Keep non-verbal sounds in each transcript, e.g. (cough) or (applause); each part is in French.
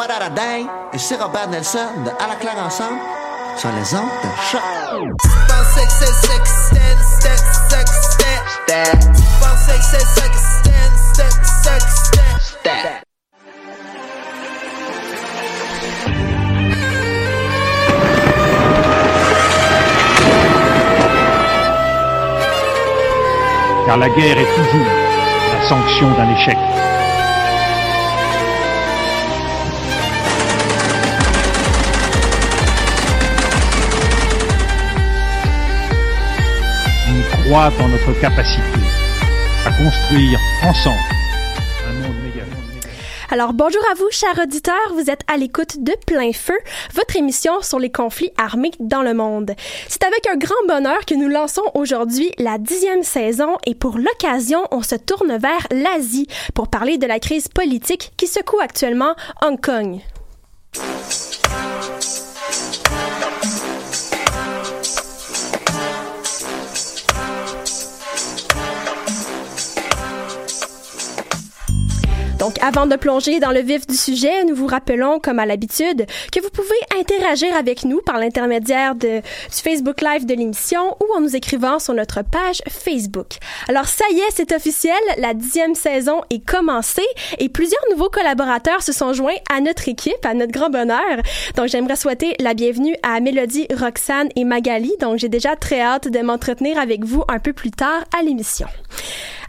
What a day? Et c'est Robert Nelson de À la claire ensemble sur les ondes de choc. Car la guerre est toujours la sanction d'un échec. Notre capacité à construire ensemble. Alors bonjour à vous, chers auditeurs, vous êtes à l'écoute de Plein Feu, votre émission sur les conflits armés dans le monde. C'est avec un grand bonheur que nous lançons aujourd'hui la dixième saison et pour l'occasion, on se tourne vers l'Asie pour parler de la crise politique qui secoue actuellement Hong Kong. Donc, avant de plonger dans le vif du sujet, nous vous rappelons, comme à l'habitude, que vous pouvez interagir avec nous par l'intermédiaire de, du Facebook Live de l'émission ou en nous écrivant sur notre page Facebook. Alors, ça y est, c'est officiel, la dixième saison est commencée et plusieurs nouveaux collaborateurs se sont joints à notre équipe, à notre grand bonheur. Donc, j'aimerais souhaiter la bienvenue à Mélodie, Roxane et Magali. Donc, j'ai déjà très hâte de m'entretenir avec vous un peu plus tard à l'émission.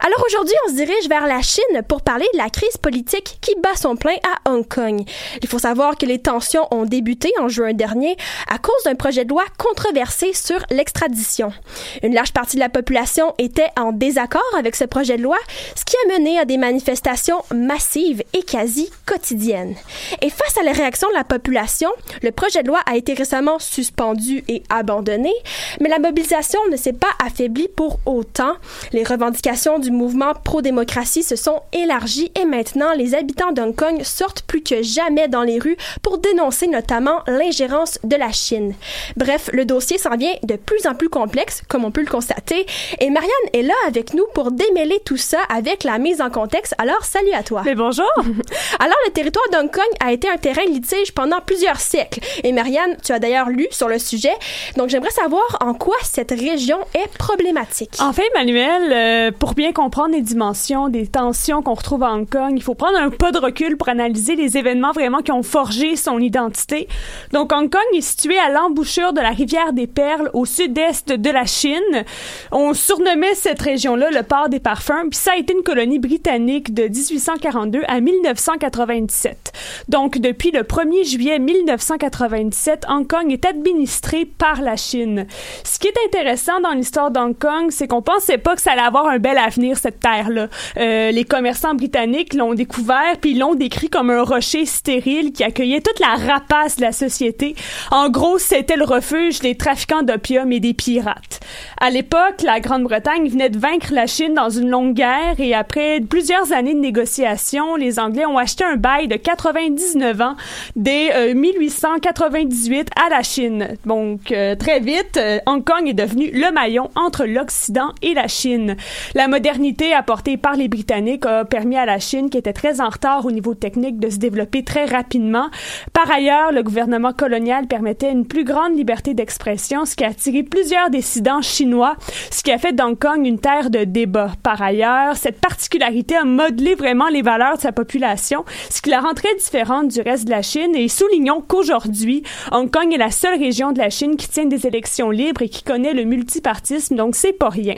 Alors aujourd'hui, on se dirige vers la Chine pour parler de la crise politique qui bat son plein à Hong Kong. Il faut savoir que les tensions ont débuté en juin dernier à cause d'un projet de loi controversé sur l'extradition. Une large partie de la population était en désaccord avec ce projet de loi, ce qui a mené à des manifestations massives et quasi quotidiennes. Et face à la réaction de la population, le projet de loi a été récemment suspendu et abandonné, mais la mobilisation ne s'est pas affaiblie pour autant. Les revendications du mouvement pro-démocratie se sont élargies et maintenant les habitants d'Hong Kong sortent plus que jamais dans les rues pour dénoncer notamment l'ingérence de la Chine. Bref, le dossier s'en vient de plus en plus complexe, comme on peut le constater, et Marianne est là avec nous pour démêler tout ça avec la mise en contexte. Alors, salut à toi. Mais bonjour. (laughs) Alors, le territoire d'Hong Kong a été un terrain de litige pendant plusieurs siècles. Et Marianne, tu as d'ailleurs lu sur le sujet. Donc, j'aimerais savoir en quoi cette région est problématique. En fait, Emmanuel, euh, pour bien comprendre les dimensions des tensions qu'on retrouve à Hong Kong, il faut prendre un pas de recul pour analyser les événements vraiment qui ont forgé son identité. Donc, Hong Kong est situé à l'embouchure de la rivière des Perles au sud-est de la Chine. On surnommait cette région-là le port des parfums, puis ça a été une colonie britannique de 1842 à 1997. Donc, depuis le 1er juillet 1997, Hong Kong est administré par la Chine. Ce qui est intéressant dans l'histoire d'Hong Kong, c'est qu'on pensait pas que ça allait avoir un bel avenir cette terre-là. Euh, les commerçants britanniques l'ont découvert, puis l'ont décrit comme un rocher stérile qui accueillait toute la rapace de la société. En gros, c'était le refuge des trafiquants d'opium et des pirates. À l'époque, la Grande-Bretagne venait de vaincre la Chine dans une longue guerre et après plusieurs années de négociations, les Anglais ont acheté un bail de 99 ans dès 1898 à la Chine. Donc, euh, très vite, euh, Hong Kong est devenu le maillon entre l'Occident et la Chine. La modernité apportée par les Britanniques a permis à la Chine, qui était très en retard au niveau technique, de se développer très rapidement. Par ailleurs, le gouvernement colonial permettait une plus grande liberté d'expression, ce qui a attiré plusieurs dissidents chinois, ce qui a fait d'Hong Kong une terre de débat. Par ailleurs, cette particularité a modelé vraiment les valeurs de sa population, ce qui la rend très différente du reste de la Chine et soulignons qu'aujourd'hui, Hong Kong est la seule région de la Chine qui tient des élections libres et qui connaît le multipartisme, donc c'est pas rien.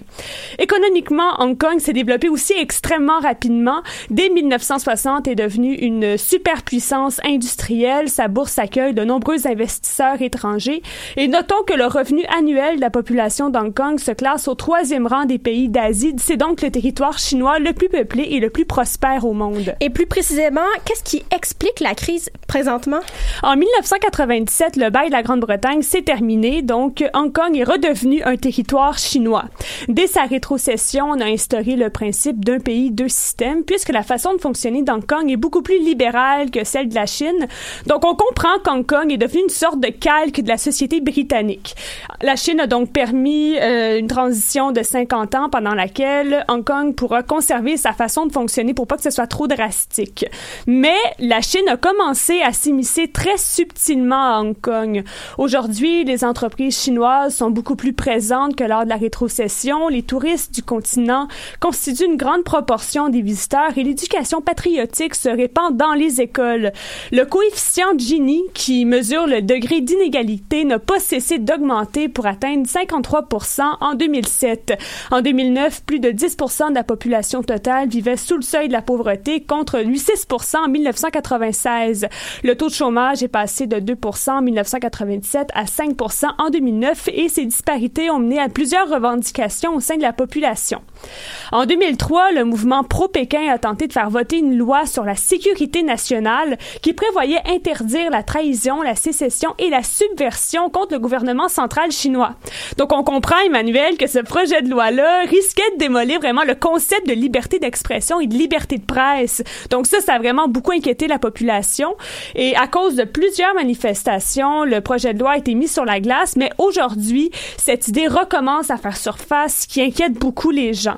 Économiquement, Hong Kong s'est développé aussi extrêmement rapidement. Dès 1960, est devenu une superpuissance industrielle. Sa bourse accueille de nombreux investisseurs étrangers. Et notons que le revenu annuel de la population d'Hong Kong se classe au troisième rang des pays d'Asie. C'est donc le territoire chinois le plus peuplé et le plus prospère au monde. Et plus précisément, qu'est-ce qui explique la crise présentement? En 1997, le bail de la Grande-Bretagne s'est terminé, donc Hong Kong est redevenu un territoire chinois. Dès sa rétrocession, on a le principe d'un pays, deux systèmes, puisque la façon de fonctionner d'Hong Kong est beaucoup plus libérale que celle de la Chine. Donc on comprend qu'Hong Kong est devenu une sorte de calque de la société britannique. La Chine a donc permis euh, une transition de 50 ans pendant laquelle Hong Kong pourra conserver sa façon de fonctionner pour pas que ce soit trop drastique. Mais la Chine a commencé à s'immiscer très subtilement à Hong Kong. Aujourd'hui, les entreprises chinoises sont beaucoup plus présentes que lors de la rétrocession. Les touristes du continent constituent une grande proportion des visiteurs et l'éducation patriotique se répand dans les écoles. Le coefficient Gini, qui mesure le degré d'inégalité, n'a pas cessé d'augmenter pour atteindre 53% en 2007. En 2009, plus de 10% de la population totale vivait sous le seuil de la pauvreté contre 6% en 1996. Le taux de chômage est passé de 2% en 1997 à 5% en 2009 et ces disparités ont mené à plusieurs revendications au sein de la population. En 2003, le mouvement pro-Pékin a tenté de faire voter une loi sur la sécurité nationale qui prévoyait interdire la trahison, la sécession et la subversion contre le gouvernement central chinois. Donc on comprend, Emmanuel, que ce projet de loi-là risquait de démolir vraiment le concept de liberté d'expression et de liberté de presse. Donc ça, ça a vraiment beaucoup inquiété la population. Et à cause de plusieurs manifestations, le projet de loi a été mis sur la glace, mais aujourd'hui, cette idée recommence à faire surface, ce qui inquiète beaucoup les gens.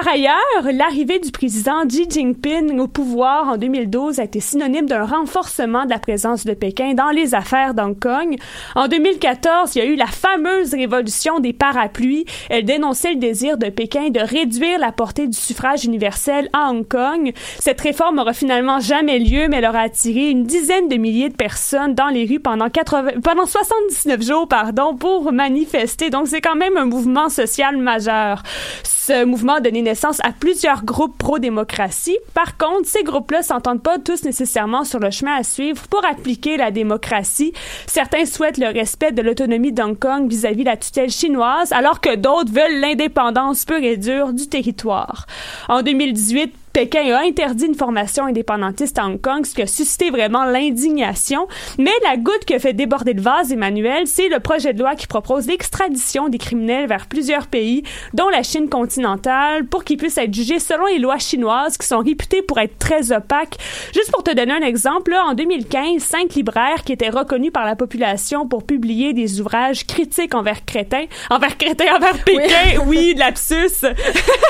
Par ailleurs, l'arrivée du président Xi Jinping au pouvoir en 2012 a été synonyme d'un renforcement de la présence de Pékin dans les affaires d'Hong Kong. En 2014, il y a eu la fameuse révolution des parapluies. Elle dénonçait le désir de Pékin de réduire la portée du suffrage universel à Hong Kong. Cette réforme n'aura finalement jamais lieu, mais elle aura attiré une dizaine de milliers de personnes dans les rues pendant 80, pendant 79 jours, pardon, pour manifester. Donc c'est quand même un mouvement social majeur. Ce mouvement donné naissance à plusieurs groupes pro-démocratie. Par contre, ces groupes-là s'entendent pas tous nécessairement sur le chemin à suivre pour appliquer la démocratie. Certains souhaitent le respect de l'autonomie d'Hong Kong vis-à-vis de la tutelle chinoise, alors que d'autres veulent l'indépendance pure et dure du territoire. En 2018, Pékin a interdit une formation indépendantiste à Hong Kong, ce qui a suscité vraiment l'indignation. Mais la goutte qui a fait déborder le vase, Emmanuel, c'est le projet de loi qui propose l'extradition des criminels vers plusieurs pays, dont la Chine continentale, pour qu'ils puissent être jugés selon les lois chinoises qui sont réputées pour être très opaques. Juste pour te donner un exemple, là, en 2015, cinq libraires qui étaient reconnus par la population pour publier des ouvrages critiques envers Crétin, envers Crétin, envers Pékin, oui, (laughs) oui lapsus,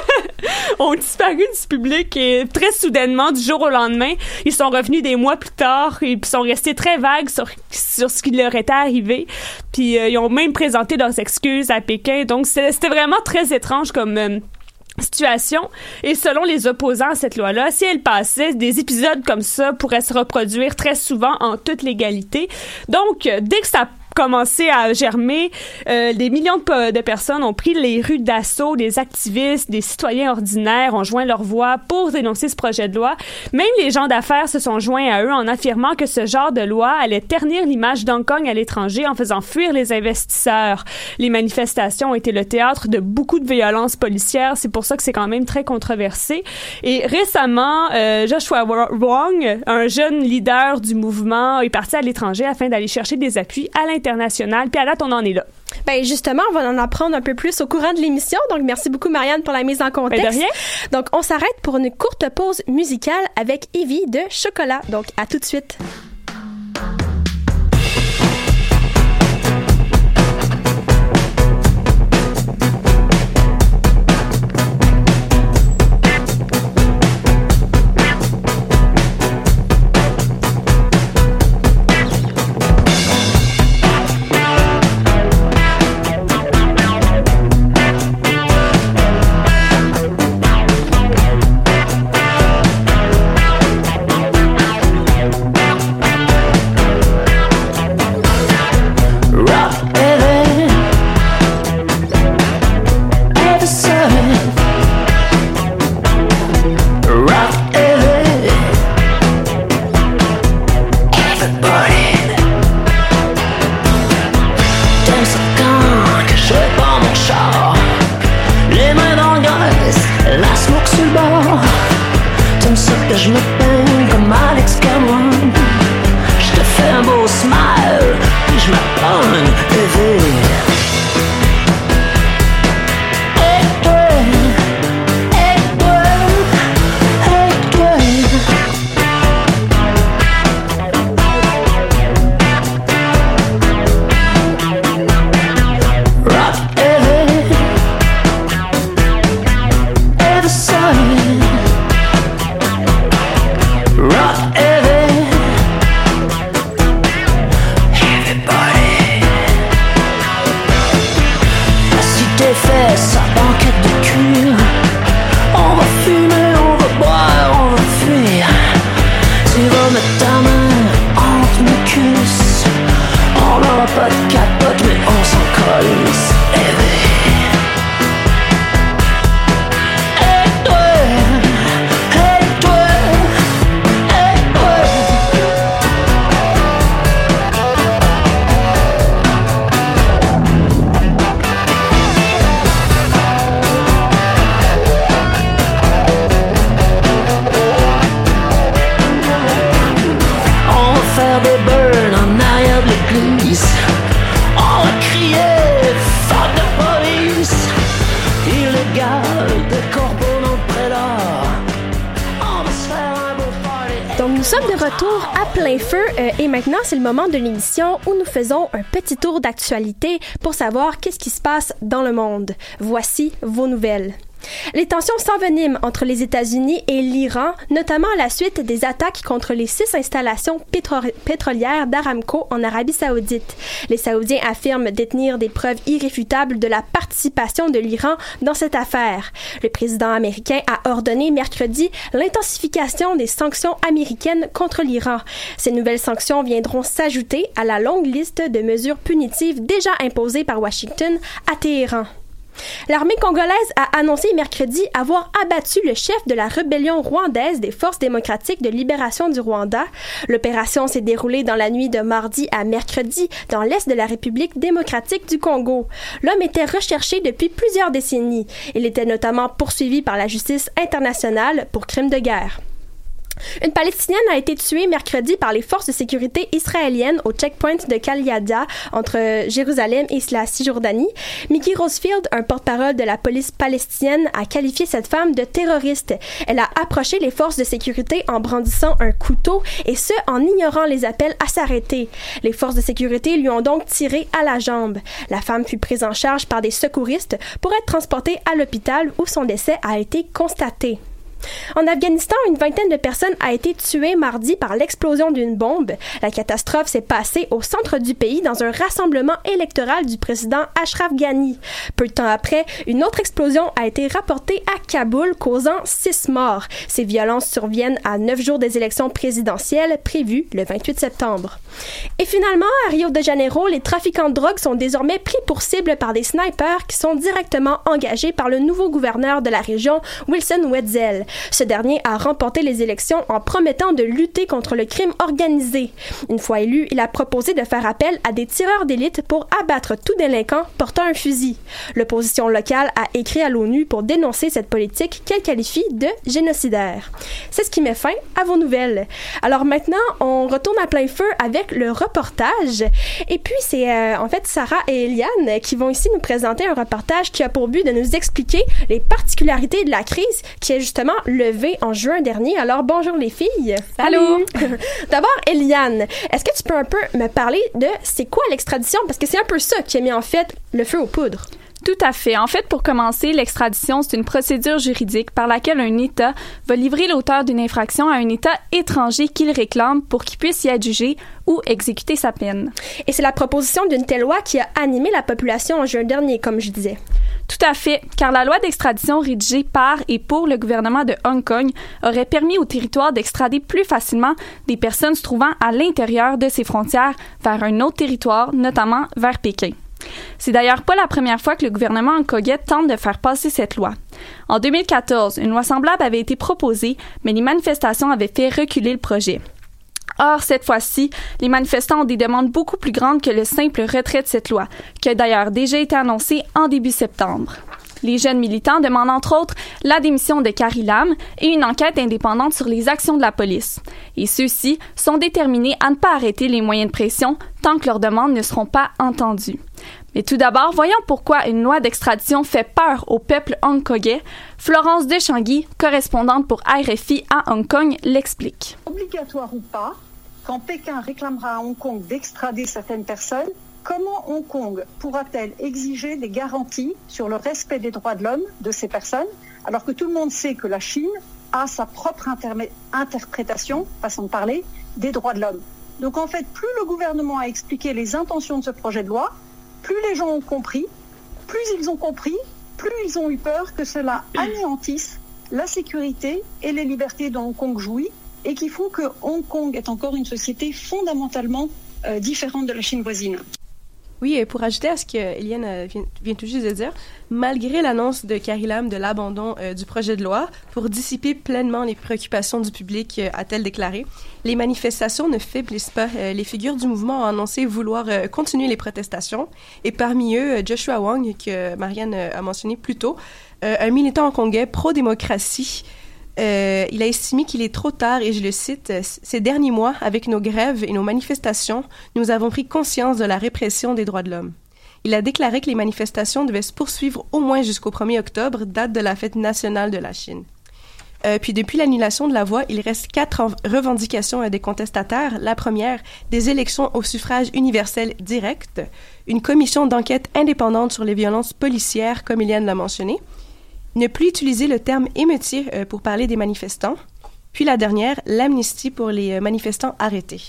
(laughs) ont disparu du public et très soudainement, du jour au lendemain, ils sont revenus des mois plus tard et sont restés très vagues sur, sur ce qui leur était arrivé. Puis euh, ils ont même présenté leurs excuses à Pékin. Donc c'était vraiment très étrange comme euh, situation. Et selon les opposants à cette loi-là, si elle passait, des épisodes comme ça pourraient se reproduire très souvent en toute légalité. Donc, dès que ça commencé à germer, euh, des millions de, de, personnes ont pris les rues d'assaut, des activistes, des citoyens ordinaires ont joint leur voix pour dénoncer ce projet de loi. Même les gens d'affaires se sont joints à eux en affirmant que ce genre de loi allait ternir l'image d'Hong Kong à l'étranger en faisant fuir les investisseurs. Les manifestations ont été le théâtre de beaucoup de violences policières. C'est pour ça que c'est quand même très controversé. Et récemment, euh, Joshua Wong, un jeune leader du mouvement, est parti à l'étranger afin d'aller chercher des appuis à Puis à date, on en est là. Ben justement, on va en apprendre un peu plus au courant de l'émission. Donc merci beaucoup Marianne pour la mise en contexte. Ben de rien. Donc on s'arrête pour une courte pause musicale avec Evie de Chocolat. Donc à tout de suite. C'est le moment de l'émission où nous faisons un petit tour d'actualité pour savoir qu'est-ce qui se passe dans le monde. Voici vos nouvelles. Les tensions s'enveniment entre les États-Unis et l'Iran, notamment à la suite des attaques contre les six installations pétrolières d'Aramco en Arabie saoudite. Les Saoudiens affirment détenir des preuves irréfutables de la participation de l'Iran dans cette affaire. Le président américain a ordonné mercredi l'intensification des sanctions américaines contre l'Iran. Ces nouvelles sanctions viendront s'ajouter à la longue liste de mesures punitives déjà imposées par Washington à Téhéran. L'armée congolaise a annoncé mercredi avoir abattu le chef de la rébellion rwandaise des Forces démocratiques de libération du Rwanda. L'opération s'est déroulée dans la nuit de mardi à mercredi dans l'est de la République démocratique du Congo. L'homme était recherché depuis plusieurs décennies. Il était notamment poursuivi par la justice internationale pour crimes de guerre. Une Palestinienne a été tuée mercredi par les forces de sécurité israéliennes au checkpoint de Kaliada entre Jérusalem et la Cisjordanie. Mickey Rosefield, un porte-parole de la police palestinienne, a qualifié cette femme de terroriste. Elle a approché les forces de sécurité en brandissant un couteau et ce en ignorant les appels à s'arrêter. Les forces de sécurité lui ont donc tiré à la jambe. La femme fut prise en charge par des secouristes pour être transportée à l'hôpital où son décès a été constaté. En Afghanistan, une vingtaine de personnes a été tuées mardi par l'explosion d'une bombe. La catastrophe s'est passée au centre du pays dans un rassemblement électoral du président Ashraf Ghani. Peu de temps après, une autre explosion a été rapportée à Kaboul, causant six morts. Ces violences surviennent à neuf jours des élections présidentielles prévues le 28 septembre. Et finalement, à Rio de Janeiro, les trafiquants de drogue sont désormais pris pour cible par des snipers qui sont directement engagés par le nouveau gouverneur de la région, Wilson Wetzel. Ce dernier a remporté les élections en promettant de lutter contre le crime organisé. Une fois élu, il a proposé de faire appel à des tireurs d'élite pour abattre tout délinquant portant un fusil. L'opposition locale a écrit à l'ONU pour dénoncer cette politique qu'elle qualifie de génocidaire. C'est ce qui met fin à vos nouvelles. Alors maintenant, on retourne à plein feu avec le reportage. Et puis, c'est euh, en fait Sarah et Eliane qui vont ici nous présenter un reportage qui a pour but de nous expliquer les particularités de la crise qui est justement levée en juin dernier. Alors, bonjour les filles. Allô. (laughs) D'abord, Eliane, est-ce que tu peux un peu me parler de c'est quoi l'extradition? Parce que c'est un peu ça qui a mis en fait le feu aux poudres. Tout à fait. En fait, pour commencer, l'extradition, c'est une procédure juridique par laquelle un État va livrer l'auteur d'une infraction à un État étranger qu'il réclame pour qu'il puisse y adjuger ou exécuter sa peine. Et c'est la proposition d'une telle loi qui a animé la population en juin dernier, comme je disais. Tout à fait, car la loi d'extradition rédigée par et pour le gouvernement de Hong Kong aurait permis au territoire d'extrader plus facilement des personnes se trouvant à l'intérieur de ses frontières vers un autre territoire, notamment vers Pékin. C'est d'ailleurs pas la première fois que le gouvernement hongkongais tente de faire passer cette loi. En 2014, une loi semblable avait été proposée, mais les manifestations avaient fait reculer le projet. Or, cette fois-ci, les manifestants ont des demandes beaucoup plus grandes que le simple retrait de cette loi, qui a d'ailleurs déjà été annoncée en début septembre. Les jeunes militants demandent entre autres la démission de Carrie Lam et une enquête indépendante sur les actions de la police. Et ceux-ci sont déterminés à ne pas arrêter les moyens de pression tant que leurs demandes ne seront pas entendues. Mais tout d'abord, voyons pourquoi une loi d'extradition fait peur au peuple hongkongais. Florence Deschanguy, correspondante pour RFI à Hong Kong, l'explique. Obligatoire ou pas, quand Pékin réclamera à Hong Kong d'extrader certaines personnes, comment Hong Kong pourra-t-elle exiger des garanties sur le respect des droits de l'homme de ces personnes, alors que tout le monde sait que la Chine a sa propre interprétation, façon de parler, des droits de l'homme. Donc en fait, plus le gouvernement a expliqué les intentions de ce projet de loi, plus les gens ont compris, plus ils ont compris, plus ils ont eu peur que cela anéantisse la sécurité et les libertés dont Hong Kong jouit et qui font que Hong Kong est encore une société fondamentalement euh, différente de la Chine voisine. Oui, et pour ajouter à ce que Eliane euh, vient, tout juste de dire, malgré l'annonce de Carrie Lam de l'abandon euh, du projet de loi pour dissiper pleinement les préoccupations du public, a-t-elle déclaré, les manifestations ne faiblissent pas. les figures du mouvement ont annoncé vouloir continuer les protestations, et parmi eux, Joshua Wong, que Marianne a mentionné plus tôt, un militant hongkongais pro-démocratie euh, il a estimé qu'il est trop tard, et je le cite, Ces derniers mois, avec nos grèves et nos manifestations, nous avons pris conscience de la répression des droits de l'homme. Il a déclaré que les manifestations devaient se poursuivre au moins jusqu'au 1er octobre, date de la fête nationale de la Chine. Euh, puis depuis l'annulation de la voix, il reste quatre revendications des contestataires. La première, des élections au suffrage universel direct, une commission d'enquête indépendante sur les violences policières, comme Eliane l'a mentionné, ne plus utiliser le terme émeutier euh, pour parler des manifestants. Puis la dernière, l'amnistie pour les euh, manifestants arrêtés.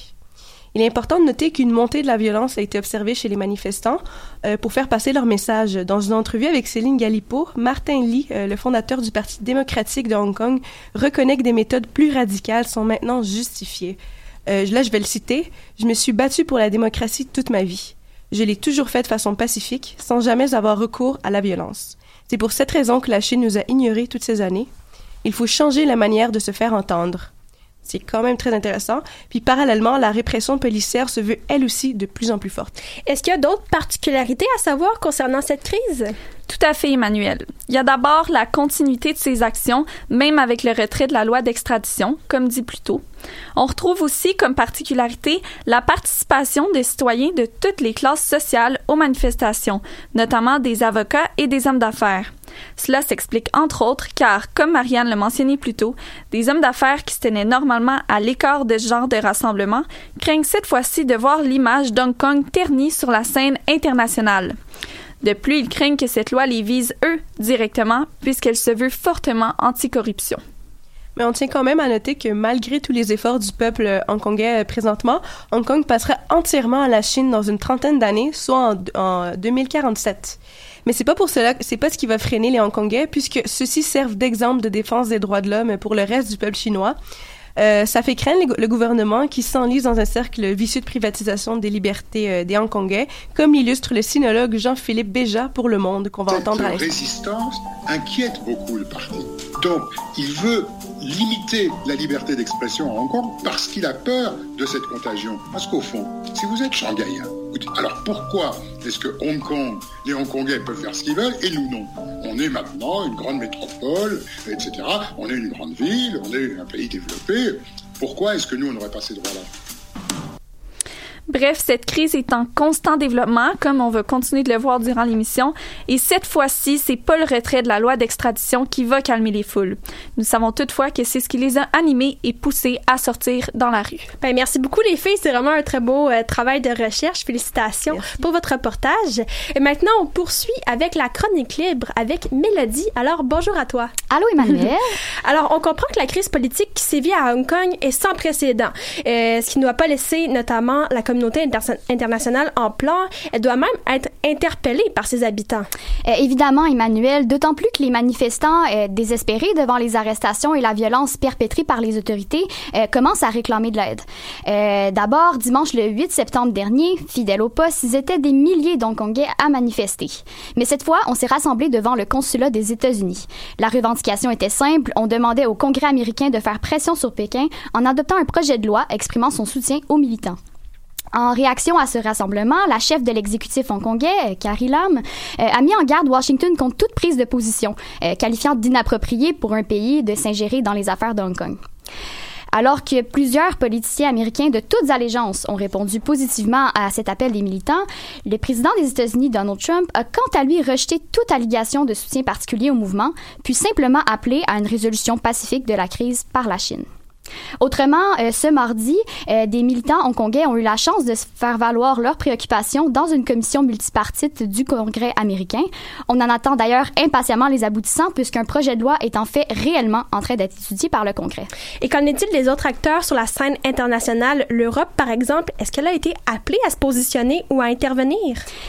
Il est important de noter qu'une montée de la violence a été observée chez les manifestants euh, pour faire passer leur message. Dans une entrevue avec Céline Galipo, Martin Lee, le fondateur du Parti démocratique de Hong Kong, reconnaît que des méthodes plus radicales sont maintenant justifiées. là, je vais le citer. Je me suis battu pour la démocratie toute ma vie. Je l'ai toujours fait de façon pacifique, sans jamais avoir recours à la violence. C'est pour cette raison que la Chine nous a ignorés toutes ces années. Il faut changer la manière de se faire entendre. C'est quand même très intéressant. Puis parallèlement, la répression policière se veut elle aussi de plus en plus forte. Est-ce qu'il y a d'autres particularités à savoir concernant cette crise? Tout à fait, Emmanuel. Il y a d'abord la continuité de ces actions, même avec le retrait de la loi d'extradition, comme dit plus tôt. On retrouve aussi comme particularité la participation des citoyens de toutes les classes sociales aux manifestations, notamment des avocats et des hommes d'affaires. Cela s'explique entre autres car, comme Marianne l'a mentionné plus tôt, des hommes d'affaires qui se tenaient normalement à l'écart de ce genre de rassemblement craignent cette fois-ci de voir l'image d'Hong Kong ternie sur la scène internationale. De plus, ils craignent que cette loi les vise eux directement puisqu'elle se veut fortement anticorruption. Mais on tient quand même à noter que malgré tous les efforts du peuple hongkongais présentement, Hong Kong passera entièrement à la Chine dans une trentaine d'années, soit en, en 2047. Mais c'est pas pour cela, c'est pas ce qui va freiner les Hongkongais, puisque ceux-ci servent d'exemple de défense des droits de l'homme pour le reste du peuple chinois. Euh, ça fait craindre le gouvernement qui s'enlise dans un cercle vicieux de privatisation des libertés euh, des Hongkongais, comme l'illustre le sinologue Jean-Philippe Béja pour Le Monde, qu'on va Cette entendre à l'instant. résistance inquiète beaucoup le parti. Donc, il veut limiter la liberté d'expression à Hong Kong parce qu'il a peur de cette contagion. Parce qu'au fond, si vous êtes shanghaïen, dites, alors pourquoi est-ce que Hong Kong, les Hongkongais peuvent faire ce qu'ils veulent et nous non? On est maintenant une grande métropole, etc. On est une grande ville, on est un pays développé. Pourquoi est-ce que nous, on n'aurait pas ces droits-là? Bref, cette crise est en constant développement, comme on va continuer de le voir durant l'émission, et cette fois-ci, c'est pas le retrait de la loi d'extradition qui va calmer les foules. Nous savons toutefois que c'est ce qui les a animés et poussés à sortir dans la rue. Ben, merci beaucoup les filles, c'est vraiment un très beau euh, travail de recherche. Félicitations pour votre reportage. Et maintenant, on poursuit avec la chronique libre avec Mélodie. Alors bonjour à toi. (laughs) Allô Emmanuel. (laughs) Alors on comprend que la crise politique qui sévit à Hong Kong est sans précédent, euh, ce qui ne doit pas laisser notamment la communauté inter- internationale en plan. Elle doit même être interpellée par ses habitants. Euh, évidemment, Emmanuel, d'autant plus que les manifestants euh, désespérés devant les arrestations et la violence perpétrée par les autorités euh, commencent à réclamer de l'aide. D'abord, dimanche le 8 septembre dernier, fidèles au poste, ils étaient des milliers d'Hongkongais à manifester. Mais cette fois, on s'est rassemblés devant le consulat des États-Unis. La revendication était simple, on demandait au Congrès américain de faire pression sur Pékin en adoptant un projet de loi exprimant son soutien aux militants. En réaction à ce rassemblement, la chef de l'exécutif hongkongais, euh, Carrie Lam, euh, a mis en garde Washington contre toute prise de position, euh, qualifiant d'inapproprié pour un pays de s'ingérer dans les affaires de Hong Kong. Alors que plusieurs politiciens américains de toutes allégeances ont répondu positivement à cet appel des militants, le président des États-Unis, Donald Trump, a quant à lui rejeté toute allégation de soutien particulier au mouvement, puis simplement appelé à une résolution pacifique de la crise par la Chine. Autrement, euh, ce mardi, euh, des militants hongkongais ont eu la chance de faire valoir leurs préoccupations dans une commission multipartite du Congrès américain. On en attend d'ailleurs impatiemment les aboutissants puisqu'un projet de loi est en fait réellement en train d'être étudié par le Congrès. Et qu'en est-il des autres acteurs sur la scène internationale? L'Europe, par exemple, est-ce qu'elle a été appelée à se positionner ou à intervenir?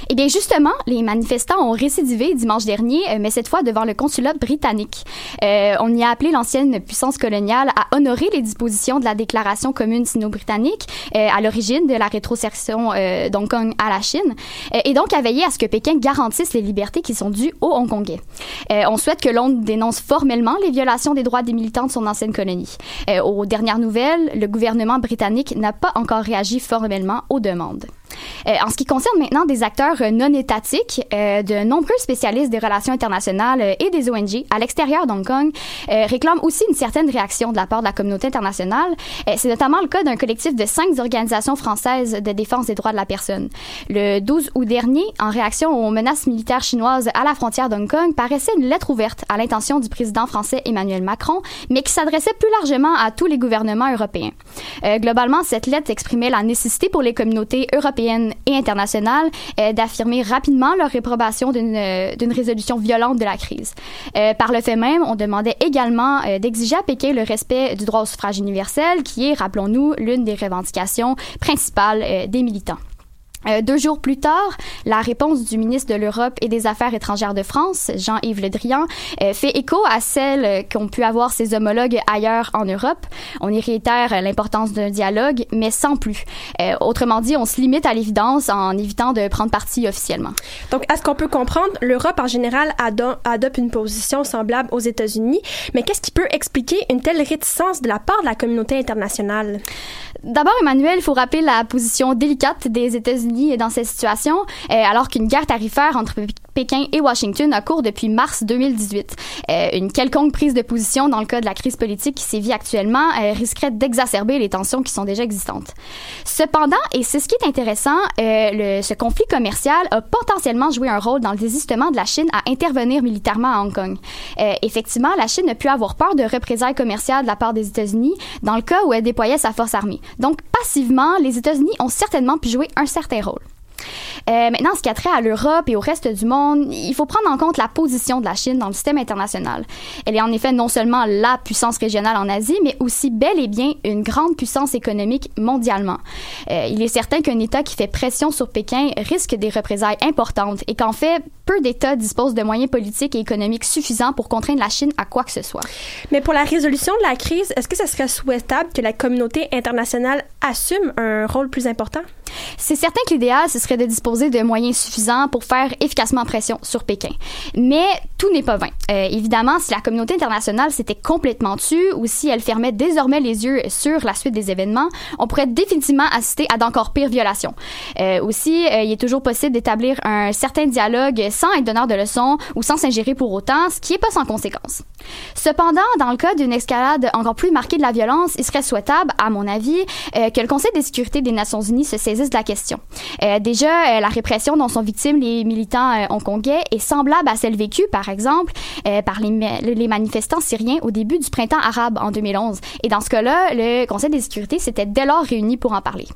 Eh bien, justement, les manifestants ont récidivé dimanche dernier, euh, mais cette fois devant le consulat britannique. Euh, on y a appelé l'ancienne puissance coloniale à honorer les de la déclaration commune sino-britannique euh, à l'origine de la rétrocession euh, d'Hong Kong à la Chine, euh, et donc à veiller à ce que Pékin garantisse les libertés qui sont dues aux Hongkongais. On souhaite que Londres dénonce formellement les violations des droits des militants de son ancienne colonie. Aux dernières nouvelles, le gouvernement britannique n'a pas encore réagi formellement aux demandes. Euh, en ce qui concerne maintenant des acteurs euh, non étatiques, euh, de nombreux spécialistes des relations internationales et des ONG à l'extérieur d'Hong Kong réclament aussi une certaine réaction de la part de la communauté internationale. C'est notamment le cas d'un collectif de cinq organisations françaises de défense des droits de la personne. Le 12 août dernier, en réaction aux menaces militaires chinoises à la frontière d'Hong Kong, paraissait une lettre ouverte à l'intention du président français Emmanuel Macron, mais qui s'adressait plus largement à tous les gouvernements européens. Globalement, cette lettre exprimait la nécessité pour les communautés européennes et internationales euh, d'affirmer rapidement leur réprobation d'une euh, d'une résolution violente de la crise. Euh, par le fait même, on demandait également d'exiger à Pékin le respect du droit au suffrage universel, qui est, rappelons-nous, l'une des revendications principales des militants. Euh, deux jours plus tard, la réponse du ministre de l'Europe et des Affaires étrangères de France, Jean-Yves Le Drian, euh, fait écho à celle qu'ont pu avoir ses homologues ailleurs en Europe. On y réitère l'importance d'un dialogue, mais sans plus. Euh, autrement dit, on se limite à l'évidence en évitant de prendre parti officiellement. Donc, à ce qu'on peut comprendre, l'Europe en général ado- adopte une position semblable aux États-Unis, mais qu'est-ce qui peut expliquer une telle réticence de la part de la communauté internationale? D'abord, Emmanuel, il faut rappeler la position délicate des États-Unis dans cette situation, euh, alors qu'une guerre tarifaire entre Pékin et Washington a cours depuis mars 2018. Euh, une quelconque prise de position dans le cas de la crise politique qui sévit actuellement euh, risquerait d'exacerber les tensions qui sont déjà existantes. Cependant, et c'est ce qui est intéressant, euh, ce conflit commercial a potentiellement joué un rôle dans le désistement de la Chine à intervenir militairement à Hong Kong. Euh, effectivement, la Chine a pu avoir peur de représailles commerciales de la part des États-Unis dans le cas où elle déployait sa force armée. Donc, passivement, les États-Unis ont certainement pu jouer un certain rôle. Euh, maintenant, ce qui a trait à l'Europe et au reste du monde, il faut prendre en compte la position de la Chine dans le système international. Elle est en effet non seulement la puissance régionale en Asie, mais aussi bel et bien une grande puissance économique mondialement. Euh, il est certain qu'un État qui fait pression sur Pékin risque des représailles importantes et qu'en fait, peu d'États disposent de moyens politiques et économiques suffisants pour contraindre la Chine à quoi que ce soit. Mais pour la résolution de la crise, est-ce que ce serait souhaitable que la communauté internationale assume un rôle plus important? C'est certain que l'idéal, ce serait de disposer de moyens suffisants pour faire efficacement pression sur Pékin. Mais tout n'est pas vain. Euh, évidemment, si la communauté internationale s'était complètement tue ou si elle fermait désormais les yeux sur la suite des événements, on pourrait définitivement assister à d'encore pires violations. Euh, aussi, euh, il est toujours possible d'établir un certain dialogue sans être donneur de leçons ou sans s'ingérer pour autant, ce qui n'est pas sans conséquence. Cependant, dans le cas d'une escalade encore plus marquée de la violence, il serait souhaitable, à mon avis, que le Conseil de sécurité des Nations Unies se saisisse de la question. déjà, la répression dont sont victimes les militants hongkongais est semblable à celle vécue, par exemple, par les, les manifestants syriens au début du printemps arabe en 2011. Et dans ce cas-là, le Conseil de sécurité s'était dès lors réuni pour en parler.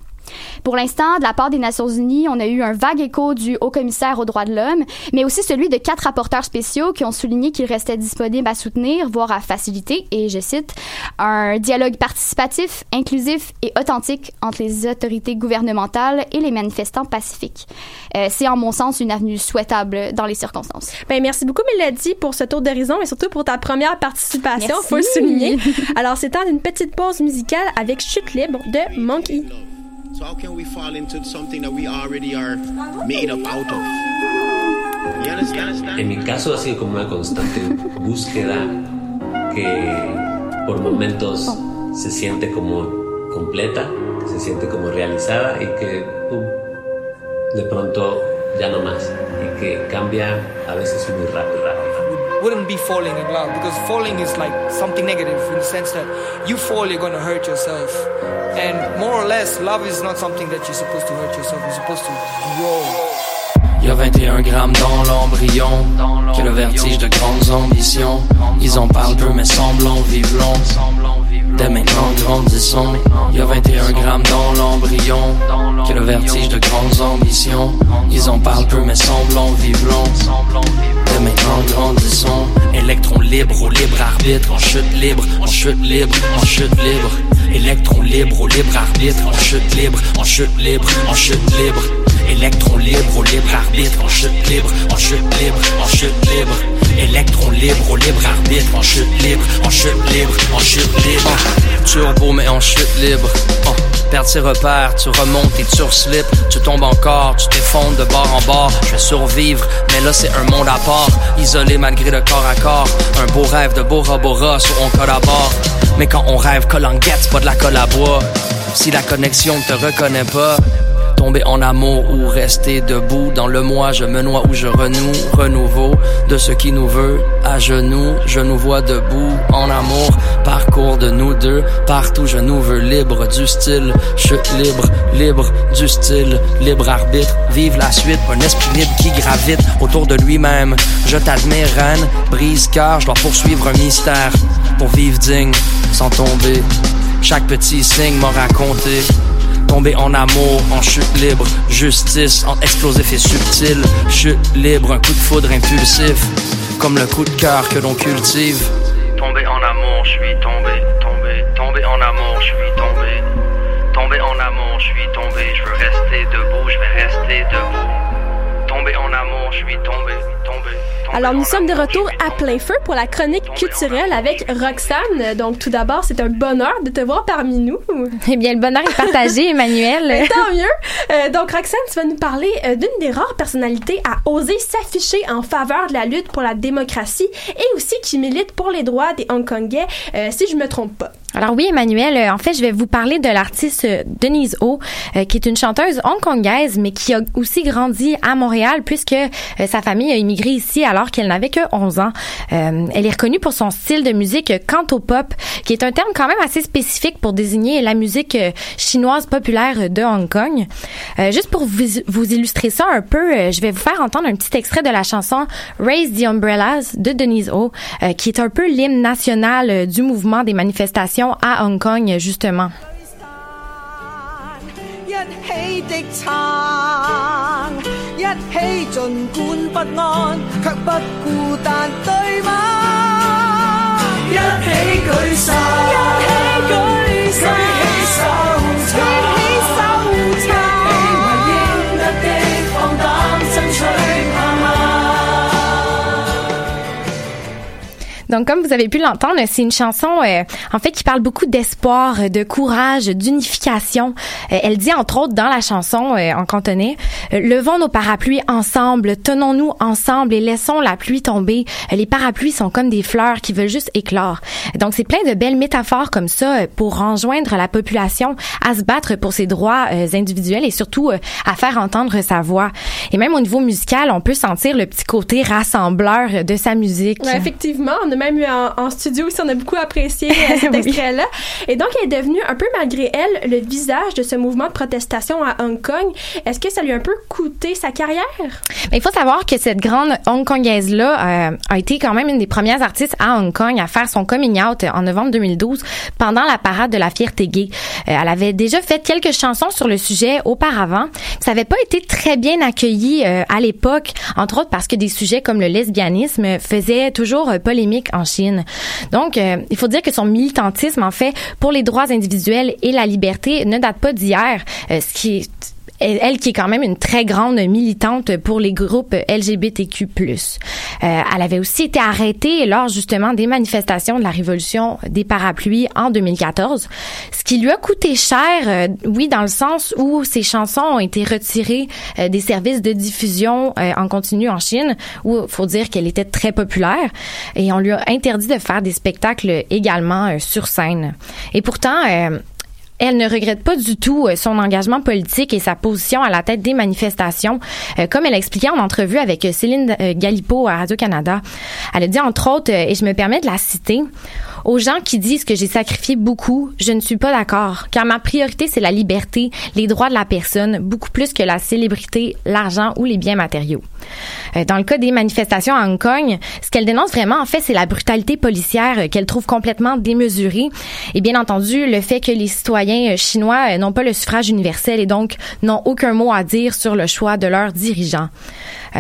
Pour l'instant, de la part des Nations Unies, on a eu un vague écho du haut commissaire aux droits de l'homme, mais aussi celui de quatre rapporteurs spéciaux qui ont souligné qu'il restait disponible à soutenir, voire à faciliter, et je cite, un dialogue participatif, inclusif et authentique entre les autorités gouvernementales et les manifestants pacifiques. Euh, c'est en mon sens une avenue souhaitable dans les circonstances. Ben, merci beaucoup Mélodie pour ce tour d'horizon et surtout pour ta première participation, faut le souligner. (laughs) Alors c'est temps d'une petite pause musicale avec Chute libre de Monkey. So how can we fall into something that we already are made up out of? En mi caso ha sido como una constante búsqueda que por momentos se siente como completa, que se siente como realizada y que pum, de pronto ya no más y que cambia a veces muy rápido. Wouldn't be falling in love because falling is like something negative in the sense that you fall, you're going to hurt yourself. And more or less, love is not something that you're supposed to hurt yourself, you're supposed to grow. Y'a 21 grammes dans l'embryon, que le vertige de grandes ambitions. Ils en parlent peu mais semblent vivre long. Dès maintenant grandissons, y'a 21 grammes dans l'embryon, que le vertige de grandes ambitions. Ils en parlent peu mais semblent vivre long. Dès maintenant grandissons, électron libre au libre arbitre, en chute libre, en chute libre, en chute libre. Électron libre au libre arbitre, en chute libre, en chute libre, en chute libre. Électron libre au libre arbitre, en chute libre, en chute libre, en chute libre. Électron libre au libre arbitre, en chute libre, en chute libre, en chute libre. Turbo mais en chute libre. Oh. Perdre ses repères, tu remontes et tu slip, tu tombes encore, tu t'effondres de bord en bord. Je vais survivre, mais là c'est un monde à part, isolé malgré le corps à corps. Un beau rêve de Bora Bora sur on collabore. Mais quand on rêve, colanguette, pas de la colle à bois. Si la connexion ne te reconnaît pas, tomber en amour ou rester debout. Dans le moi, je me noie ou je renoue, renouveau de ce qui nous veut. À genoux, je nous vois debout, en amour. Parcours de nous deux, partout je nous veux libre du style. Chute libre, libre du style, libre arbitre. Vive la suite, un esprit libre qui gravite autour de lui-même. Je t'admire, reine, brise cœur, je dois poursuivre un mystère pour vivre digne, sans tomber. Chaque petit signe m'a raconté Tomber en amour, en chute libre, justice, en explosif et subtil. Chute libre, un coup de foudre impulsif, comme le coup de cœur que l'on cultive. Tomber en amour, je suis tombé, tombé, tombé en amour, je suis tombé. Tomber en amour, je suis tombé, je veux rester debout, je vais rester debout. Tomber en amour, je suis tombé, tombé. Alors, nous sommes de retour à plein feu pour la chronique culturelle avec Roxane. Donc, tout d'abord, c'est un bonheur de te voir parmi nous. Eh bien, le bonheur est partagé, (laughs) Emmanuel. Tant mieux. Euh, donc, Roxane, tu vas nous parler euh, d'une des rares personnalités à oser s'afficher en faveur de la lutte pour la démocratie et aussi qui milite pour les droits des Hongkongais, euh, si je me trompe pas. Alors oui, Emmanuel, en fait, je vais vous parler de l'artiste Denise Ho, euh, qui est une chanteuse hongkongaise, mais qui a aussi grandi à Montréal puisque sa famille a immigré ici alors qu'elle n'avait que 11 ans. elle est reconnue pour son style de musique canto-pop, qui est un terme quand même assez spécifique pour désigner la musique chinoise populaire de Hong Kong. juste pour vous, vous, illustrer ça un peu, je vais vous faire entendre un petit extrait de la chanson Raise the Umbrellas de Denise Ho, qui est un peu l'hymne national du mouvement des manifestations à Hong Kong, justement. 一起尽管不安却不孤单对吗？一起举手一起举手举起手 Donc, comme vous avez pu l'entendre, c'est une chanson, euh, en fait, qui parle beaucoup d'espoir, de courage, d'unification. Euh, elle dit, entre autres, dans la chanson euh, en cantonais, euh, levons nos parapluies ensemble, tenons-nous ensemble et laissons la pluie tomber. Les parapluies sont comme des fleurs qui veulent juste éclore. Donc, c'est plein de belles métaphores comme ça euh, pour enjoindre la population à se battre pour ses droits individuels et surtout à faire entendre sa voix. Et même au niveau musical, on peut sentir le petit côté rassembleur de sa musique. Effectivement, a même eu en, en studio aussi, on a beaucoup apprécié euh, (laughs) cet Oui. extrait-là. Et donc, elle est devenue, un peu malgré elle, le visage de ce mouvement de protestation à Hong Kong. Est-ce que ça lui a un peu coûté sa carrière? Il faut savoir que cette grande Hongkongaise-là euh, a été quand même une des premières artistes à Hong Kong à faire son coming out en novembre 2012 pendant la parade de la fierté gay. Euh, elle avait déjà fait quelques chansons sur le sujet auparavant. Ça n'avait pas été très bien accueilli euh, à l'époque, entre autres parce que des sujets comme le lesbianisme faisaient toujours euh, en Chine. Donc, euh, il faut dire que son militantisme, en fait, pour les droits individuels et la liberté ne date pas d'hier, euh, ce qui est elle qui est quand même une très grande militante pour les groupes LGBTQ+. Euh, elle avait aussi été arrêtée lors justement des manifestations de la révolution des parapluies en 2014, ce qui lui a coûté cher, euh, oui, dans le sens où ses chansons ont été retirées euh, des services de diffusion euh, en continu en Chine, où faut dire qu'elle était très populaire, et on lui a interdit de faire des spectacles également euh, sur scène. Et pourtant, euh, elle ne regrette pas du tout euh, son engagement politique et sa position à la tête des manifestations, euh, comme elle a expliqué en entrevue avec euh, Céline Galipo à Radio-Canada. Elle a dit entre autres, et je me permets de la citer, aux gens qui disent que j'ai sacrifié beaucoup, je ne suis pas d'accord, car ma priorité c'est la liberté, les droits de la personne, beaucoup plus que la célébrité, l'argent ou les biens matériaux. Euh, Dans le cas des manifestations à Hong Kong, ce qu'elle dénonce vraiment, en fait, c'est la brutalité policière euh, qu'elle trouve complètement démesurée. Et bien entendu, le fait que les citoyens euh, chinois n'ont pas le suffrage universel et donc n'ont aucun mot à dire sur le choix de leurs dirigeants.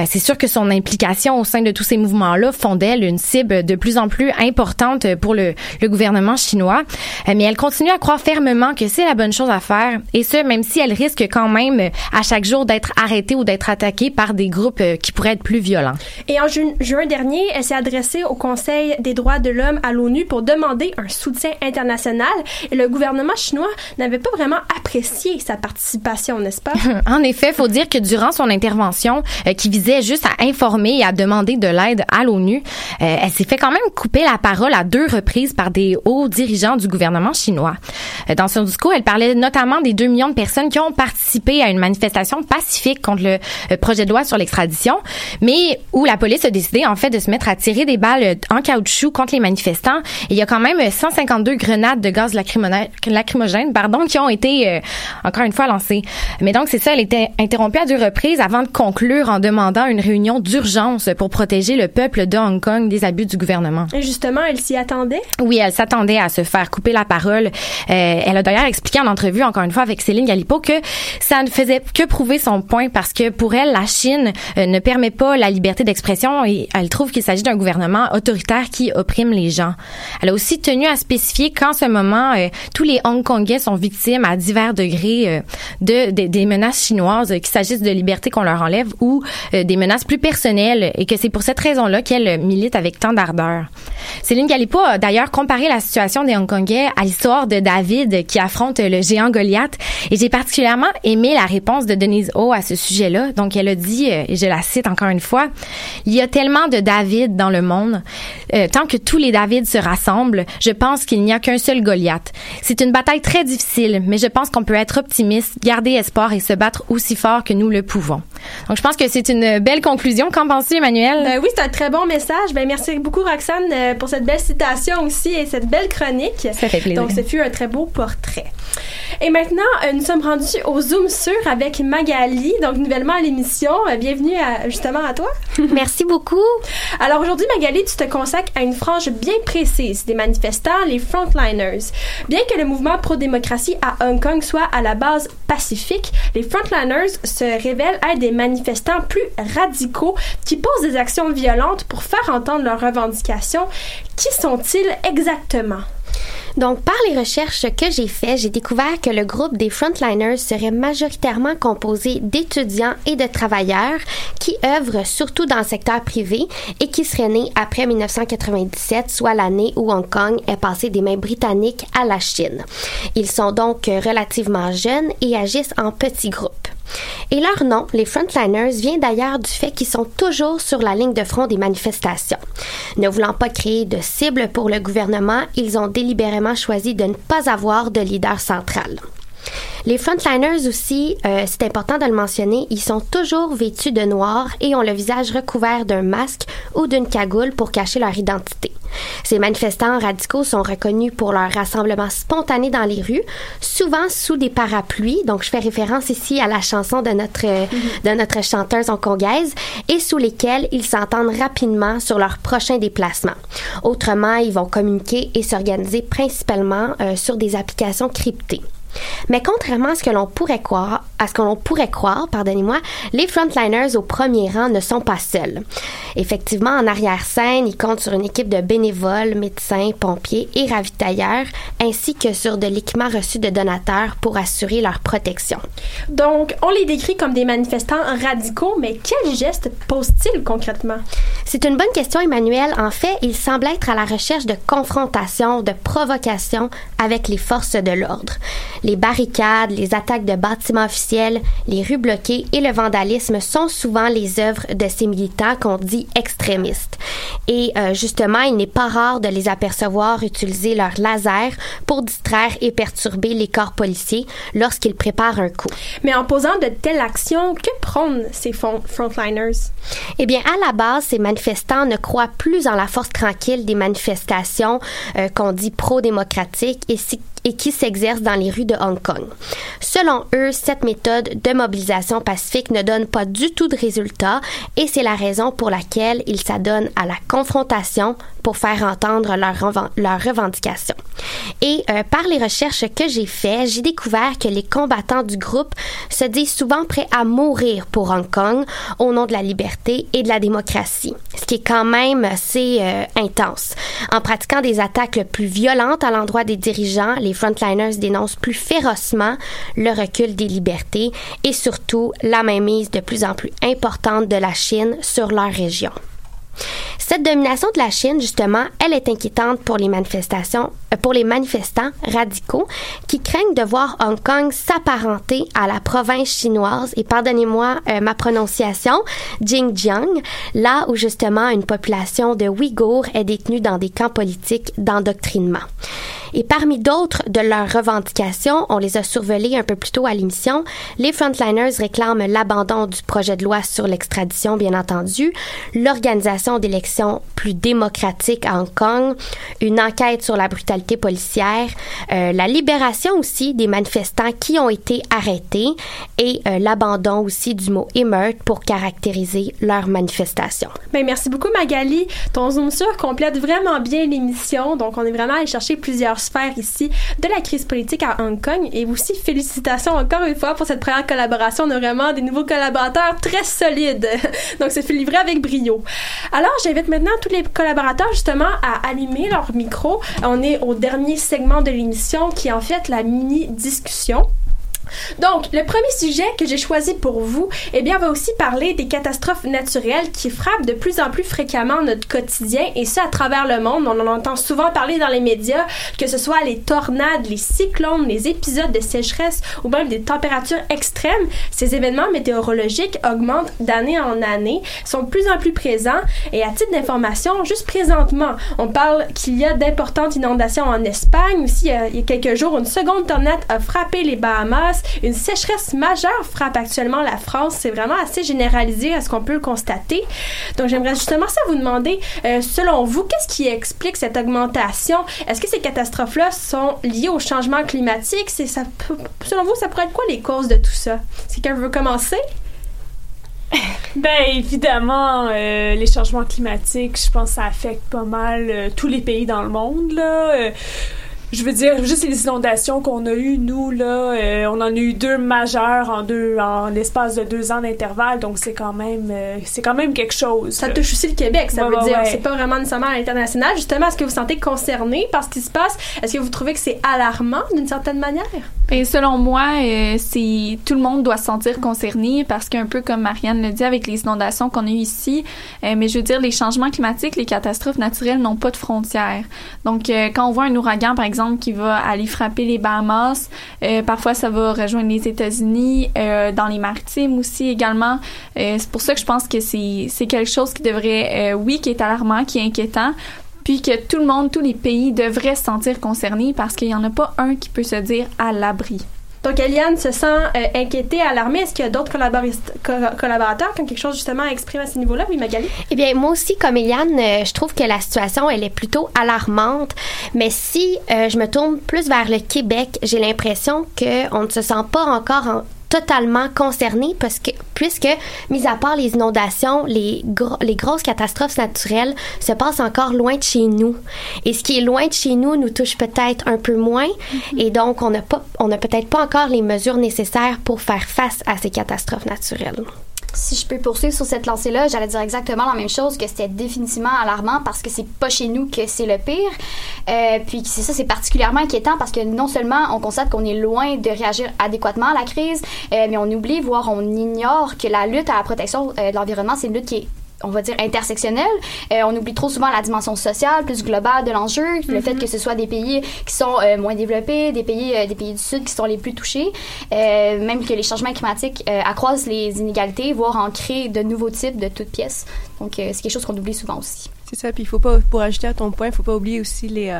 C'est sûr que son implication au sein de tous ces mouvements-là font d'elle une cible de plus en plus importante pour le, le gouvernement chinois. Mais elle continue à croire fermement que c'est la bonne chose à faire, et ce, même si elle risque quand même à chaque jour d'être arrêtée ou d'être attaquée par des groupes euh, qui pourraient être plus violents. Et en ju- juin dernier, elle s'est adressée au Conseil des droits de l'homme à l'ONU pour demander un soutien international. Et le gouvernement chinois n'avait pas vraiment apprécié sa participation, n'est-ce pas? (laughs) En effet, faut dire que durant son intervention, euh, qui visait juste à informer et à demander de l'aide à l'ONU, euh, elle s'est fait quand même couper la parole à deux reprises par des hauts dirigeants du gouvernement chinois. Euh, dans son discours, elle parlait notamment des 2 millions de personnes qui ont participé à une manifestation pacifique contre le projet de loi sur l'extradition, mais où la police a décidé en fait de se mettre à tirer des balles euh, en caoutchouc contre les manifestants. Et il y a quand même euh, 152 grenades de gaz lacrymogène, pardon, qui ont été euh, encore une fois lancées. Mais donc c'est ça, elle était interrompue à deux reprises avant de conclure en demandant une réunion d'urgence pour protéger le peuple de Hong Kong des abus du gouvernement. Et justement, elle s'y attendait? Oui, elle s'attendait à se faire couper la parole. Euh, elle a d'ailleurs expliqué en entrevue, encore une fois, avec Céline Galipo, que ça ne faisait que prouver son point parce que pour elle, la Chine euh, ne permet pas la liberté d'expression et elle trouve qu'il s'agit d'un gouvernement autoritaire qui opprime les gens. Elle a aussi tenu à spécifier qu'en ce moment, euh, tous les Hongkongais sont victimes à divers degrés euh, de, de- des menaces chinoises, euh, qu'il s'agisse de liberté qu'on leur enlève ou euh, des menaces plus personnelles et que c'est pour cette raison-là qu'elle milite avec tant d'ardeur. Céline Galipo a d'ailleurs comparé la situation des Hongkongais à l'histoire de David qui affronte le géant Goliath et j'ai particulièrement aimé la réponse de Denise O à ce sujet-là. Donc elle a dit, euh, et je la cite encore une fois, il y a tellement de David dans le monde. Euh, tant que tous les Davids se rassemblent, je pense qu'il n'y a qu'un seul Goliath. C'est une bataille très difficile, mais je pense qu'on peut être optimiste, garder espoir et se battre aussi fort que nous le pouvons. Donc je pense que c'est une belle conclusion. Qu'en penses-tu, Emmanuel? Ben oui, c'est un très bon message. Ben merci beaucoup, Roxane, euh, pour cette belle citation aussi et cette belle chronique. Ça fait plaisir. Donc, ce fut un très beau portrait. Et maintenant, euh, nous sommes rendus au Zoom sur avec Magali, donc nouvellement à l'émission. Bienvenue à- justement à toi. (laughs) Merci beaucoup. Alors aujourd'hui, Magali, tu te consacres à une frange bien précise des manifestants, les frontliners. Bien que le mouvement pro-démocratie à Hong Kong soit à la base pacifique, les frontliners se révèlent être des manifestants plus radicaux qui posent des actions violentes pour faire entendre leurs revendications. Qui sont-ils exactement? Donc, par les recherches que j'ai faites, j'ai découvert que le groupe des frontliners serait majoritairement composé d'étudiants et de travailleurs qui œuvrent surtout dans le secteur privé et qui seraient nés après 1997, soit l'année où Hong Kong est passé des mains britanniques à la Chine. Ils sont donc relativement jeunes et agissent en petits groupes. Et leur nom, les Frontliners, vient d'ailleurs du fait qu'ils sont toujours sur la ligne de front des manifestations. Ne voulant pas créer de cible pour le gouvernement, ils ont délibérément choisi de ne pas avoir de leader central. Les frontliners aussi, euh, c'est important de le mentionner, ils sont toujours vêtus de noir et ont le visage recouvert d'un masque ou d'une cagoule pour cacher leur identité. Ces manifestants radicaux sont reconnus pour leur rassemblement spontané dans les rues, souvent sous des parapluies, donc je fais référence ici à la chanson de notre, euh, de notre chanteuse hongkongaise, et sous lesquels ils s'entendent rapidement sur leur prochain déplacement. Autrement, ils vont communiquer et s'organiser principalement euh, sur des applications cryptées. Mais contrairement à ce que l'on pourrait croire, à ce que l'on pourrait croire, pardonnez-moi, les frontliners au premier rang ne sont pas seuls. Effectivement, en arrière-scène, ils comptent sur une équipe de bénévoles, médecins, pompiers et ravitailleurs, ainsi que sur de l'équipement reçu de donateurs pour assurer leur protection. Donc, on les décrit comme des manifestants radicaux, mais quels gestes posent-ils concrètement? C'est une bonne question, Emmanuel. En fait, ils semblent être à la recherche de confrontation, de provocation avec les forces de l'ordre. Les barricades, les attaques de bâtiments officiels, les rues bloquées et le vandalisme sont souvent les œuvres de ces militants qu'on dit extrémistes. Et euh, justement, il n'est pas rare de les apercevoir utiliser leur laser pour distraire et perturber les corps policiers lorsqu'ils préparent un coup. Mais en posant de telles actions, que prônent ces frontliners? Eh bien, à la base, ces manifestants ne croient plus en la force tranquille des manifestations euh, qu'on dit pro-démocratiques et, si- et qui s'exercent dans les rues de Hong Kong. Selon eux, cette méthode de mobilisation pacifique ne donne pas du tout de résultats et c'est la raison pour laquelle ils s'adonnent à la confrontation pour faire entendre leurs reven- leurs revendications. Et euh, par les recherches que j'ai faites, j'ai découvert que les combattants du groupe se disent souvent prêts à mourir pour Hong Kong au nom de la liberté et de la démocratie, ce qui est quand même assez euh, intense. En pratiquant des attaques plus violentes à l'endroit des dirigeants, les frontliners dénoncent plus férocement le recul des libertés et surtout la mainmise de plus en plus importante de la Chine sur leur région. Cette domination de la Chine, justement, elle est inquiétante pour les manifestations, euh, pour les manifestants radicaux qui craignent de voir Hong Kong s'apparenter à la province chinoise, et pardonnez-moi euh, ma prononciation, Xinjiang, là où justement une population de Ouïghours est détenue dans des camps politiques d'endoctrinement. Et parmi d'autres de leurs revendications, on les a survolées un peu plus tôt à l'émission, les frontliners réclament l'abandon du projet de loi sur l'extradition, bien entendu, l'organisation d'élections plus démocratiques à Hong Kong, une enquête sur la brutalité policière, euh, la libération aussi des manifestants qui ont été arrêtés et euh, l'abandon aussi du mot émeute pour caractériser leur manifestation. Ben, merci beaucoup, Magali. Ton Zoom sur complète vraiment bien l'émission. Donc, on est vraiment allé chercher plusieurs sphères ici de la crise politique à Hong Kong. Et aussi, félicitations encore une fois pour cette première collaboration. On a vraiment des nouveaux collaborateurs très solides. (laughs) Donc, c'est livrer avec brio. Alors, j'invite maintenant tous les collaborateurs justement à allumer leur micro. On est au dernier segment de l'émission qui est en fait la mini-discussion. Donc, le premier sujet que j'ai choisi pour vous, eh bien, va aussi parler des catastrophes naturelles qui frappent de plus en plus fréquemment notre quotidien et ça à travers le monde. On en entend souvent parler dans les médias, que ce soit les tornades, les cyclones, les épisodes de sécheresse ou même des températures extrêmes. Ces événements météorologiques augmentent d'année en année, sont de plus en plus présents et à titre d'information, juste présentement, on parle qu'il y a d'importantes inondations en Espagne. Aussi, il y a quelques jours, une seconde tornade a frappé les Bahamas. Une sécheresse majeure frappe actuellement la France. C'est vraiment assez généralisé à ce qu'on peut le constater. Donc, j'aimerais justement ça vous demander, euh, selon vous, qu'est-ce qui explique cette augmentation? Est-ce que ces catastrophes-là sont liées au changement climatique? C'est, ça, selon vous, ça pourrait être quoi les causes de tout ça? Si quelqu'un veut commencer? (laughs) Ben évidemment, euh, les changements climatiques, je pense ça affecte pas mal euh, tous les pays dans le monde je veux dire, juste les inondations qu'on a eues, nous, là, euh, on en a eu deux majeures en deux, en l'espace de deux ans d'intervalle, donc c'est quand même, euh, c'est quand même quelque chose. Ça touche aussi le Québec, ça Ouais, veut ouais, dire. ouais. C'est pas vraiment nécessairement à l'international. Justement, est-ce que vous vous sentez concerné par ce qui se passe? Est-ce que vous trouvez que c'est alarmant d'une certaine manière? Et selon moi, euh, c'est tout le monde doit se sentir concerné parce qu'un peu comme Marianne le dit avec les inondations qu'on a eues ici, euh, mais je veux dire les changements climatiques, les catastrophes naturelles n'ont pas de frontières. Donc euh, quand on voit un ouragan par exemple qui va aller frapper les Bahamas, euh, parfois ça va rejoindre les États-Unis, euh, dans les maritimes aussi également. Euh, c'est pour ça que je pense que c'est c'est quelque chose qui devrait, oui, qui est alarmant, qui est inquiétant, puis que tout le monde, tous les pays devraient se sentir concernés parce qu'il n'y en a pas un qui peut se dire à l'abri. Donc, Eliane se sent euh, inquiétée, alarmée. Est-ce qu'il y a d'autres collaborateurs qui ont quelque chose justement à exprimer à ce niveau-là? Oui, Magali? Eh bien, moi aussi, comme Eliane, euh, je trouve que la situation, elle est plutôt alarmante. Mais si euh, je me tourne plus vers le Québec, j'ai l'impression qu'on ne se sent pas encore en- totalement concerné parce que puisque mis à part les inondations les gros- les grosses catastrophes naturelles se passent encore loin de chez nous. Et ce qui est loin de chez nous nous touche peut-être un peu moins. Et donc on n'a peut-être pas encore les mesures nécessaires pour faire face à ces catastrophes naturelles. Si je peux poursuivre sur cette lancée-là, j'allais dire exactement la même chose, que c'était définitivement alarmant parce que c'est pas chez nous que c'est le pire. Euh, puis c'est ça, c'est particulièrement inquiétant parce que non seulement on constate qu'on est loin de réagir adéquatement à la crise, euh, mais on oublie, voire on ignore que la lutte à la protection euh, de l'environnement, c'est une lutte qui est on va dire intersectionnelle. Euh, on oublie trop souvent la dimension sociale, plus globale de l'enjeu, le fait que ce soit des pays qui sont euh, moins développés, des pays, euh, des pays du Sud qui sont les plus touchés, même que les changements climatiques accroissent les inégalités, voire en créent de nouveaux types de toutes pièces. Donc, c'est quelque chose qu'on oublie souvent aussi. C'est ça, puis il faut pas, pour ajouter à ton point, il faut pas oublier aussi les,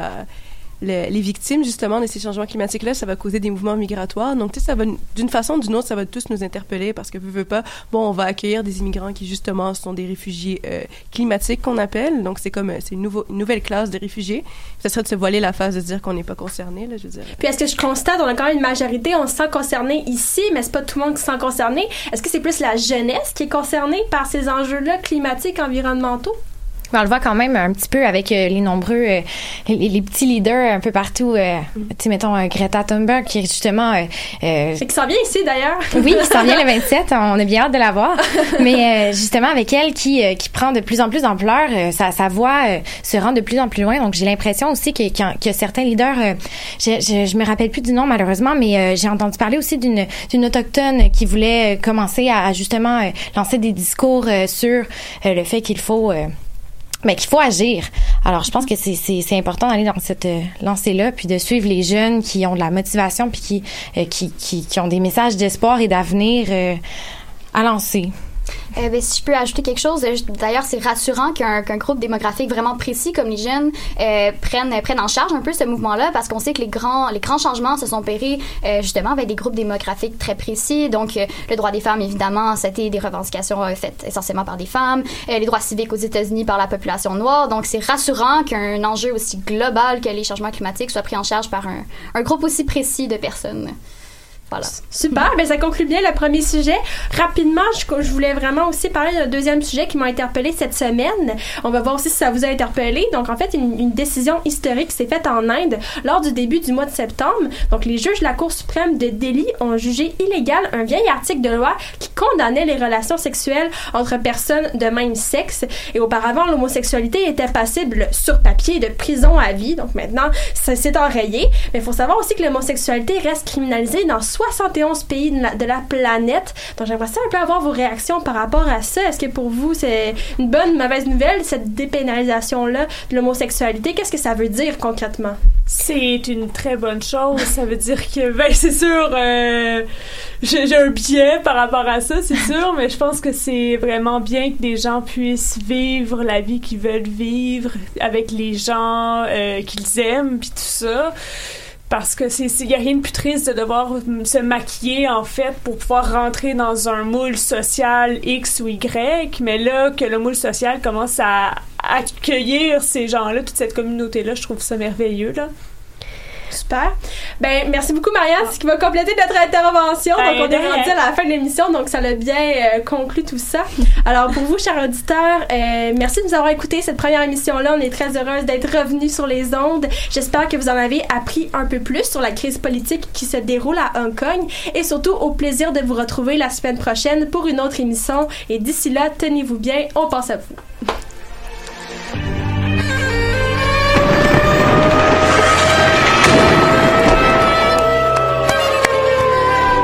le- les victimes justement de ces changements climatiques-là, ça va causer des mouvements migratoires. Donc, tu sais, ça va, d'une façon ou d'une autre, ça va tous nous interpeller parce que, veux, veux pas, bon, on va accueillir des immigrants qui justement sont des réfugiés euh, climatiques qu'on appelle. Donc, c'est comme, euh, c'est une, une nouvelle classe de réfugiés. Ça serait de se voiler la face de dire qu'on n'est pas concerné, là, je veux dire. Puis est-ce que je constate, on a quand même une majorité, on se sent concerné ici, mais c'est pas tout le monde qui se sent concerné. Est-ce que c'est plus la jeunesse qui est concernée par ces enjeux-là climatiques, environnementaux? On le voit quand même un petit peu avec euh, les nombreux, euh, les, les petits leaders un peu partout. euh, Tu sais, mettons Greta Thunberg qui est justement. C'est qui s'en vient ici d'ailleurs. oui, qui s'en vient le (laughs) 27. On a bien hâte de la voir. Mais justement, avec elle qui, qui prend de plus en plus d'ampleur, sa, sa voix se rend de plus en plus loin. Donc, j'ai l'impression aussi que, que, certains leaders, je, je, je me rappelle plus du nom malheureusement, mais j'ai entendu parler aussi d'une d'une autochtone qui voulait commencer à, à justement lancer des discours sur le fait qu'il faut... mais qu'il faut agir. Alors, je pense que c'est, important d'aller dans cette euh, lancée-là, puis de suivre les jeunes qui ont de la motivation, puis qui, euh, qui, qui, qui ont des messages d'espoir et d'avenir euh, à lancer. Ben, si je peux ajouter quelque chose, euh, d'ailleurs, c'est rassurant qu'un qu'un groupe démographique vraiment précis comme les jeunes euh, prennent, prennent en charge un peu ce mouvement-là parce qu'on sait que les grands, les grands changements se sont opérés euh, justement avec des groupes démographiques très précis. Donc, euh, le droit des femmes, évidemment, c'était des revendications euh, faites essentiellement par des femmes. Les droits civiques aux États-Unis par la population noire. Donc, c'est rassurant qu'un enjeu aussi global que les changements climatiques soit pris en charge par un, un groupe aussi précis de personnes. Voilà. Super, ben ça conclut bien le premier sujet. Rapidement, je, voulais vraiment aussi parler d'un deuxième sujet qui m'a interpellé cette semaine. On va voir aussi si ça vous a interpellé. Donc, en fait, une, une décision historique s'est faite en Inde lors du début du mois de septembre. Donc, les juges de la Cour suprême de Delhi ont jugé illégal un vieil article de loi qui condamnait les relations sexuelles entre personnes de même sexe. Et auparavant, l'homosexualité était passible sur papier de prison à vie. Donc, maintenant, ça s'est enrayé. Mais il faut savoir aussi que l'homosexualité reste criminalisée dans 71 pays de la, planète. Donc, j'aimerais ça un peu avoir vos réactions par rapport à ça. Est-ce que pour vous, c'est une bonne, mauvaise nouvelle, cette dépénalisation-là de l'homosexualité? Qu'est-ce que ça veut dire concrètement? C'est une très bonne chose. Ça veut dire que, ben, c'est sûr, euh, j'ai j'ai un biais par rapport à ça, c'est sûr, mais je pense que c'est vraiment bien que des gens puissent vivre la vie qu'ils veulent vivre avec les gens euh, qu'ils aiment, puis tout ça. Parce que c'est il y a rien de plus triste de devoir se maquiller en fait pour pouvoir rentrer dans un moule social X ou Y. Mais là que le moule social commence à accueillir ces gens-là toute cette communauté là je trouve ça merveilleux là Super. Ben, merci beaucoup, Marianne, ce qui va compléter notre intervention. Ben, donc, on est de rendu rien. à la fin de l'émission, donc ça l'a bien euh, conclu tout ça. Alors, pour vous, chers auditeurs, euh, merci de nous avoir écouté cette première émission-là. On est très heureuse d'être revenus sur les ondes. J'espère que vous en avez appris un peu plus sur la crise politique qui se déroule à Hong Kong et surtout au plaisir de vous retrouver la semaine prochaine pour une autre émission. Et d'ici là, tenez-vous bien, on pense à vous.